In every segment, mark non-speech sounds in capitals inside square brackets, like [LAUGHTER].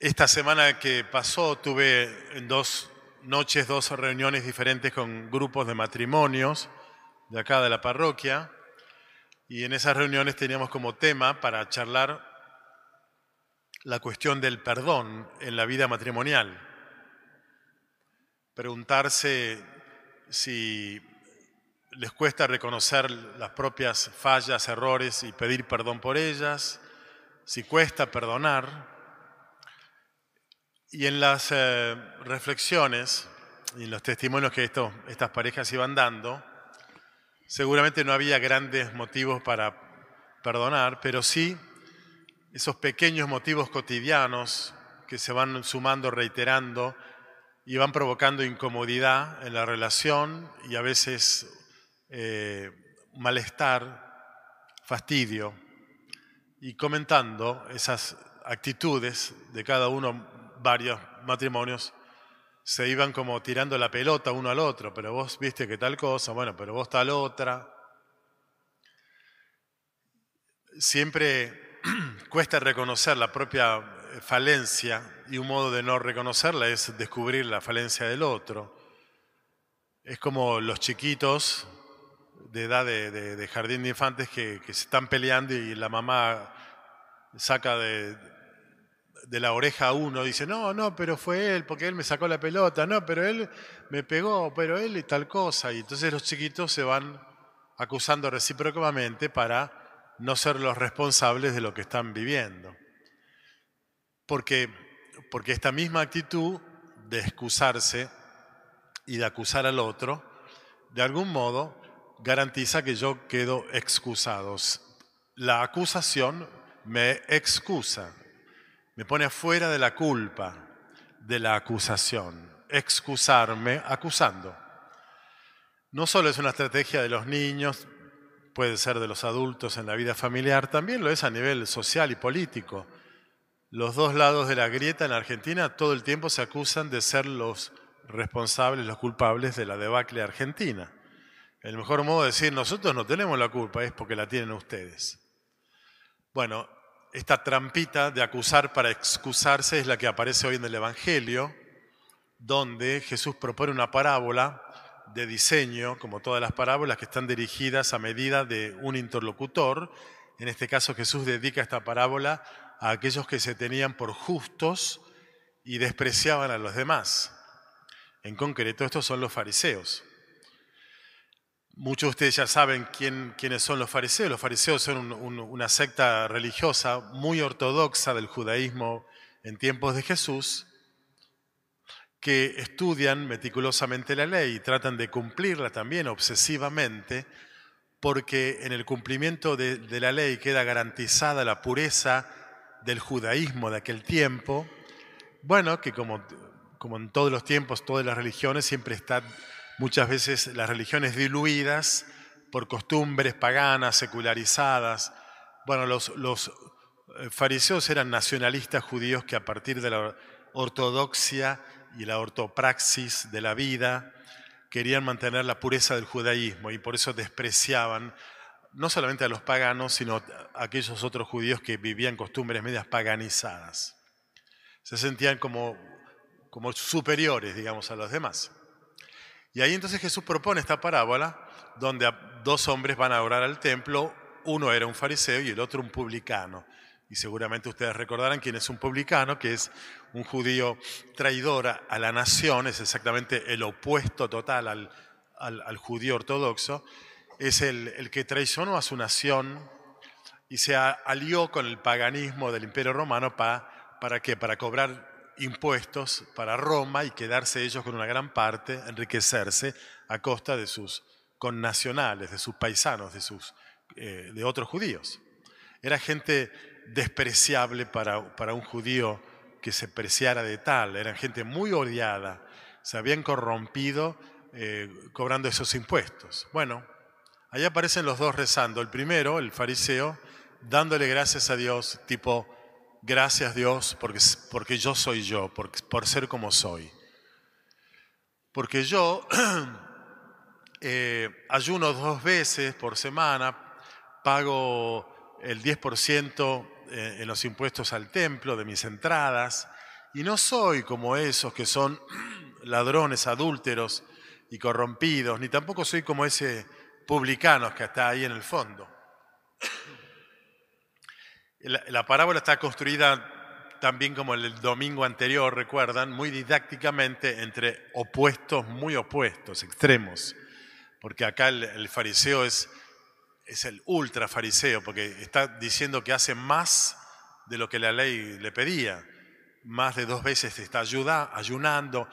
Esta semana que pasó tuve dos noches dos reuniones diferentes con grupos de matrimonios de acá de la parroquia y en esas reuniones teníamos como tema para charlar la cuestión del perdón en la vida matrimonial. Preguntarse si les cuesta reconocer las propias fallas, errores y pedir perdón por ellas, si cuesta perdonar. Y en las eh, reflexiones y en los testimonios que estas parejas iban dando, seguramente no había grandes motivos para perdonar, pero sí esos pequeños motivos cotidianos que se van sumando, reiterando y van provocando incomodidad en la relación y a veces eh, malestar, fastidio, y comentando esas actitudes de cada uno, varios matrimonios, se iban como tirando la pelota uno al otro, pero vos viste que tal cosa, bueno, pero vos tal otra. Siempre [CLEARS THROAT] cuesta reconocer la propia falencia y un modo de no reconocerla es descubrir la falencia del otro. Es como los chiquitos de edad de, jardín de infantes que, se están peleando y la mamá saca de, de la oreja a uno, dice, no, no, pero fue él, porque él me sacó la pelota, no, pero él me pegó, pero él y tal cosa. Y entonces los chiquitos se van acusando recíprocamente para no ser los responsables de lo que están viviendo. Porque, porque esta misma actitud de excusarse y de acusar al otro, de algún modo garantiza que yo quedo excusado. La acusación me excusa, me pone afuera de la culpa, de la acusación. Excusarme acusando. No solo es una estrategia de los niños, puede ser de los adultos en la vida familiar, también lo es a nivel social y político. Los dos lados de la grieta en Argentina todo el tiempo se acusan de ser los responsables, los culpables de la debacle argentina. El mejor modo de decir nosotros no tenemos la culpa es porque la tienen ustedes. Bueno, esta trampita de acusar para excusarse es la que aparece hoy en el Evangelio, donde Jesús propone una parábola de diseño, como todas las parábolas que están dirigidas a medida de un interlocutor. En este caso Jesús dedica esta parábola a aquellos que se tenían por justos y despreciaban a los demás. En concreto, estos son los fariseos. Muchos de ustedes ya saben quién, quiénes son los fariseos. Los fariseos son una secta religiosa muy ortodoxa del judaísmo en tiempos de Jesús, que estudian meticulosamente la ley y tratan de cumplirla también obsesivamente, porque en el cumplimiento de, la ley queda garantizada la pureza del judaísmo de aquel tiempo. Bueno, que como, como en todos los tiempos, todas las religiones siempre están muchas veces las religiones diluidas por costumbres paganas, secularizadas. Bueno, los, los eh, fariseos eran nacionalistas judíos que a partir de la ortodoxia y la ortopraxis de la vida querían mantener la pureza del judaísmo y por eso despreciaban no solamente a los paganos, sino a aquellos otros judíos que vivían costumbres medias paganizadas. Se sentían como, como superiores, digamos, a los demás. Y ahí entonces Jesús propone esta parábola donde dos hombres van a orar al templo, uno era un fariseo y el otro un publicano. Y seguramente ustedes recordarán quién es un publicano, que es un judío traidor a la nación, es exactamente el opuesto total al, al, judío ortodoxo, es el, el, que traicionó a su nación y se alió con el paganismo del imperio romano para, ¿para qué? Para cobrar impuestos para Roma y quedarse ellos con una gran parte, enriquecerse a costa de sus connacionales, de sus paisanos, de, sus, eh, de otros judíos. Era gente despreciable para, para un judío que se preciara de tal, eran gente muy odiada, se habían corrompido eh, cobrando esos impuestos. Bueno, ahí aparecen los dos rezando, el primero, el fariseo, dándole gracias a Dios, tipo, Gracias Dios porque, porque yo soy yo, por, ser como soy. Porque yo [CLEARS THROAT] eh, ayuno dos veces por semana, pago el 10% eh, en los impuestos al templo de mis entradas, y no soy como esos que son [CLEARS THROAT] ladrones, adúlteros y corrompidos, ni tampoco soy como ese publicano que está ahí en el fondo. La, parábola está construida también como el domingo anterior, recuerdan, muy didácticamente entre opuestos, muy opuestos, extremos. Porque acá el, fariseo es, es el ultra fariseo, porque está diciendo que hace más de lo que la ley le pedía. Más de dos veces está ayunando,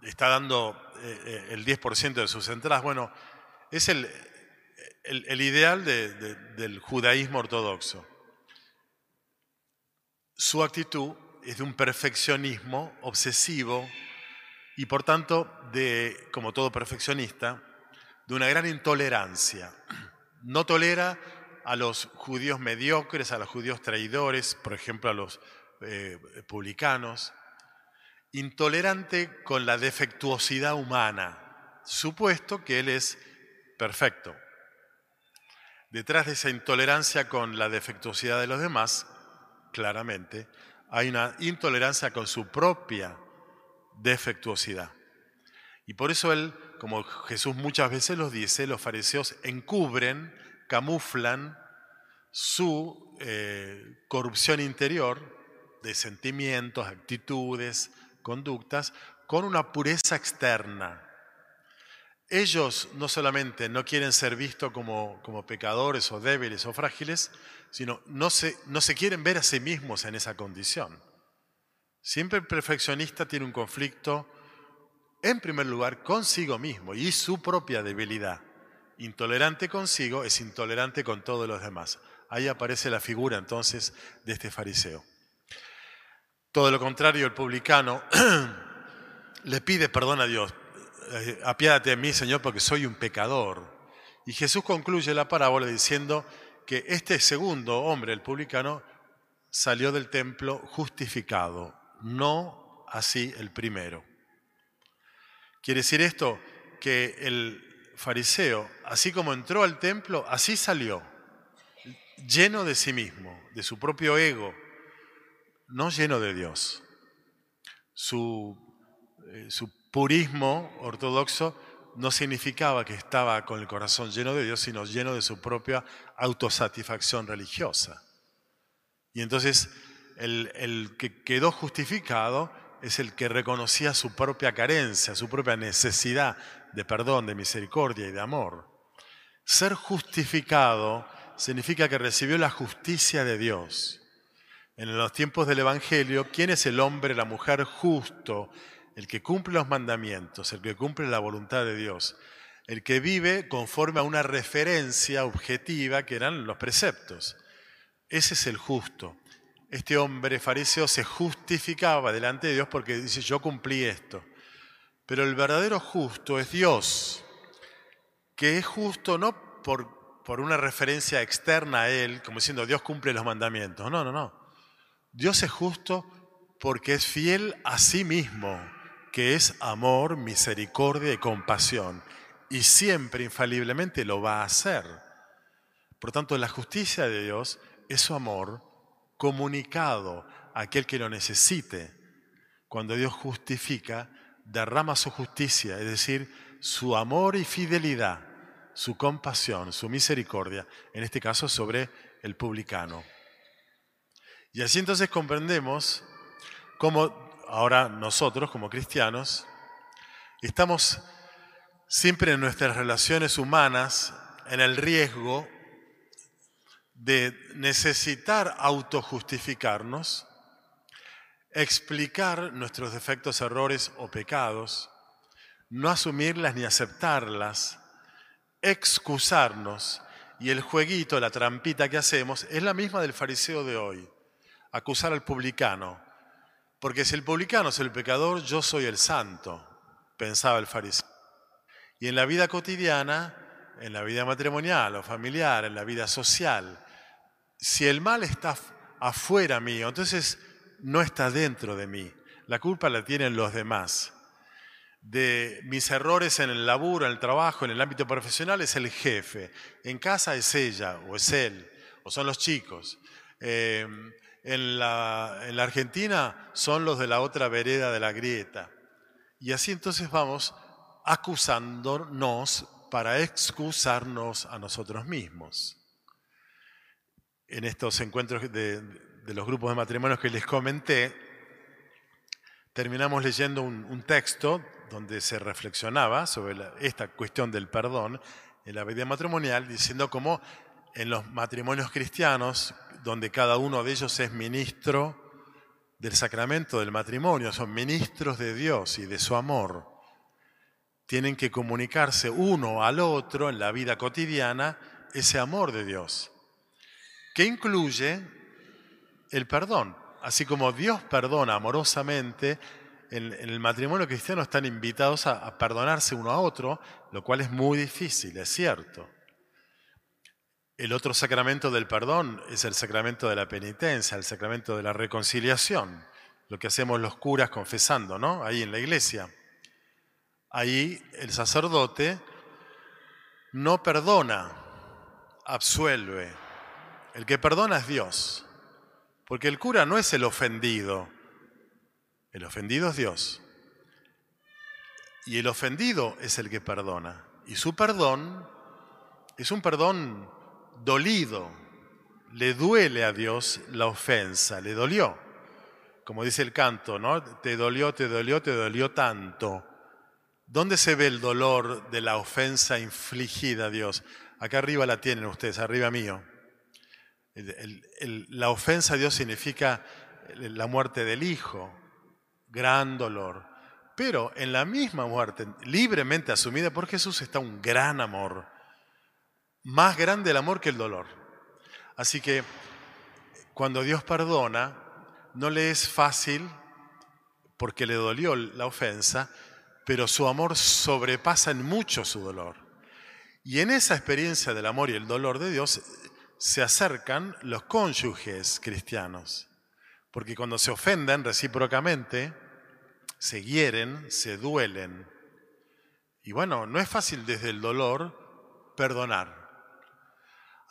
está dando eh, eh, el 10% de sus entradas. Bueno, es el, el, ideal del judaísmo ortodoxo su actitud es de un perfeccionismo obsesivo y por tanto, de, como todo perfeccionista, de una gran intolerancia. No tolera a los judíos mediocres, a los judíos traidores, por ejemplo a los eh, publicanos. Intolerante con la defectuosidad humana, supuesto que él es perfecto. Detrás de esa intolerancia con la defectuosidad de los demás claramente, hay una intolerancia con su propia defectuosidad. Y por eso él, como Jesús muchas veces los dice, los fariseos encubren, camuflan su eh, corrupción interior de sentimientos, actitudes, conductas, con una pureza externa. Ellos no solamente no quieren ser vistos como, como pecadores o débiles o frágiles, sino no se, no se quieren ver a sí mismos en esa condición. Siempre el perfeccionista tiene un conflicto, en primer lugar, consigo mismo y su propia debilidad. Intolerante consigo es intolerante con todos los demás. Ahí aparece la figura entonces de este fariseo. Todo lo contrario, el publicano [CLEARS THROAT] le pide perdón a Dios. Eh, apiádate de mí, Señor, porque soy un pecador. Y Jesús concluye la parábola diciendo, que este segundo hombre, el publicano, salió del templo justificado, no así el primero. Quiere decir esto que el fariseo, así como entró al templo, así salió, lleno de sí mismo, de su propio ego, no lleno de Dios. Su, eh, su purismo ortodoxo no significaba que estaba con el corazón lleno de Dios, sino lleno de su propia autosatisfacción religiosa. Y entonces el, el, que quedó justificado es el que reconocía su propia carencia, su propia necesidad de perdón, de misericordia y de amor. Ser justificado significa que recibió la justicia de Dios. En los tiempos del Evangelio, ¿quién es el hombre, la mujer justo el que cumple los mandamientos, el que cumple la voluntad de Dios, el que vive conforme a una referencia objetiva que eran los preceptos. Ese es el justo. Este hombre fariseo se justificaba delante de Dios porque dice, yo cumplí esto. Pero el verdadero justo es Dios, que es justo no por, por una referencia externa a Él, como diciendo Dios cumple los mandamientos. No, no, no. Dios es justo porque es fiel a sí mismo que es amor, misericordia y compasión. Y siempre, infaliblemente, lo va a hacer. Por tanto, la justicia de Dios es su amor comunicado a aquel que lo necesite. Cuando Dios justifica, derrama su justicia, es decir, su amor y fidelidad, su compasión, su misericordia, en este caso sobre el publicano. Y así entonces comprendemos cómo ahora nosotros como cristianos, estamos siempre en nuestras relaciones humanas en el riesgo de necesitar autojustificarnos, explicar nuestros defectos, errores o pecados, no asumirlas ni aceptarlas, excusarnos. Y el jueguito, la trampita que hacemos es la misma del fariseo de hoy. Acusar al publicano, porque si el publicano es el pecador, yo soy el santo, pensaba el fariseo. Y en la vida cotidiana, en la vida matrimonial o familiar, en la vida social, si el mal está afuera mío, entonces no está dentro de mí. La culpa la tienen los demás. De mis errores en el laburo, en el trabajo, en el ámbito profesional es el jefe. En casa es ella o es él o son los chicos. Eh, en la, en la Argentina son los de la otra vereda de la grieta. Y así entonces vamos acusándonos para excusarnos a nosotros mismos. En estos encuentros de, los grupos de matrimonios que les comenté, terminamos leyendo un, texto donde se reflexionaba sobre esta cuestión del perdón en la vida matrimonial, diciendo cómo en los matrimonios cristianos, donde cada uno de ellos es ministro del sacramento del matrimonio, son ministros de Dios y de su amor, tienen que comunicarse uno al otro en la vida cotidiana ese amor de Dios, que incluye el perdón. Así como Dios perdona amorosamente, en, el matrimonio cristiano están invitados a, perdonarse uno a otro, lo cual es muy difícil, es cierto. El otro sacramento del perdón es el sacramento de la penitencia, el sacramento de la reconciliación, lo que hacemos los curas confesando, ¿no? Ahí en la iglesia. Ahí el sacerdote no perdona, absuelve. El que perdona es Dios. Porque el cura no es el ofendido. El ofendido es Dios. Y el ofendido es el que perdona. Y su perdón es un perdón dolido. Le duele a Dios la ofensa, le dolió. Como dice el canto, ¿no? Te dolió, te dolió, te dolió tanto. ¿Dónde se ve el dolor de la ofensa infligida a Dios? Acá arriba la tienen ustedes, arriba mío. la ofensa a Dios significa la muerte del Hijo, gran dolor. Pero en la misma muerte, libremente asumida por Jesús, está un gran amor. Más grande el amor que el dolor. Así que cuando Dios perdona, no le es fácil, porque le dolió la ofensa, pero su amor sobrepasa en mucho su dolor. Y en esa experiencia del amor y el dolor de Dios se acercan los cónyuges cristianos, porque cuando se ofenden recíprocamente, se hieren, se duelen. Y bueno, no es fácil desde el dolor perdonar.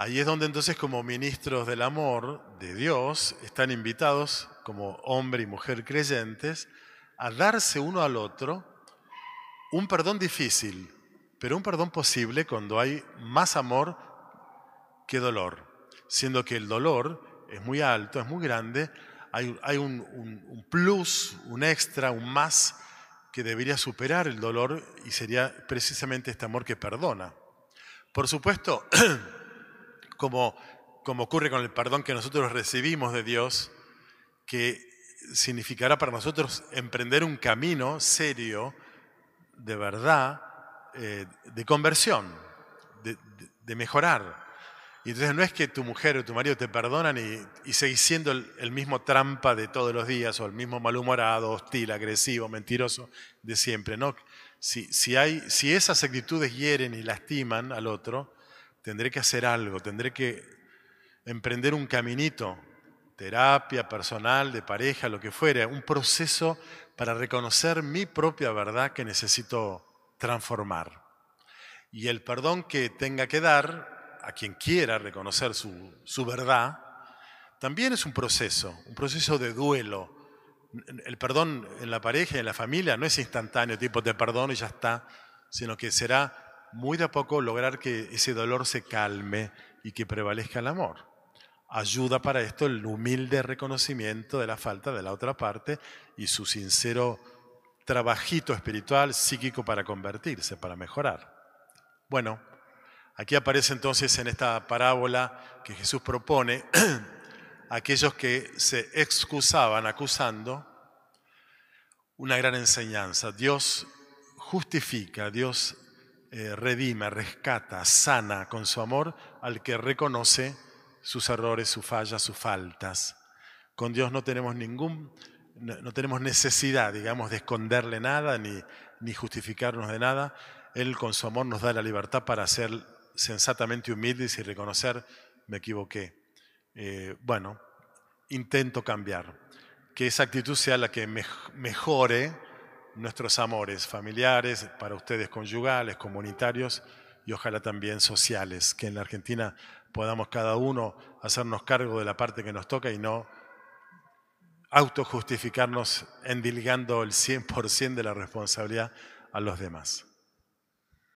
Ahí es donde entonces como ministros del amor de Dios están invitados como hombre y mujer creyentes a darse uno al otro un perdón difícil, pero un perdón posible cuando hay más amor que dolor. Siendo que el dolor es muy alto, es muy grande, hay, un, plus, un extra, un más que debería superar el dolor y sería precisamente este amor que perdona. Por supuesto, [CLEARS THROAT] como, como ocurre con el perdón que nosotros recibimos de Dios, que significará para nosotros emprender un camino serio, de verdad, eh, de conversión, de, mejorar. Y entonces no es que tu mujer o tu marido te perdonan y, y seguís siendo el, mismo trampa de todos los días o el mismo malhumorado, hostil, agresivo, mentiroso de siempre. ¿no? Si, si, hay, si esas actitudes hieren y lastiman al otro, tendré que hacer algo, tendré que emprender un caminito, terapia personal, de pareja, lo que fuera, un proceso para reconocer mi propia verdad que necesito transformar. Y el perdón que tenga que dar a quien quiera reconocer su, su verdad, también es un proceso, un proceso de duelo. El perdón en la pareja en la familia no es instantáneo, tipo te perdono y ya está, sino que será muy de a poco lograr que ese dolor se calme y que prevalezca el amor. Ayuda para esto el humilde reconocimiento de la falta de la otra parte y su sincero trabajito espiritual, psíquico para convertirse, para mejorar. Bueno, aquí aparece entonces en esta parábola que Jesús propone [CLEARS THROAT] aquellos que se excusaban acusando una gran enseñanza. Dios justifica, Dios eh, redime, rescata, sana con su amor al que reconoce sus errores, sus fallas, sus faltas. Con Dios no tenemos ningún, no tenemos necesidad, digamos, de esconderle nada ni, ni justificarnos de nada. Él con su amor nos da la libertad para ser sensatamente humildes y reconocer, me equivoqué. Eh, bueno, intento cambiar. Que esa actitud sea la que mejore nuestros amores familiares, para ustedes conyugales, comunitarios y ojalá también sociales, que en la Argentina podamos cada uno hacernos cargo de la parte que nos toca y no autojustificarnos endilgando el 100% de la responsabilidad a los demás.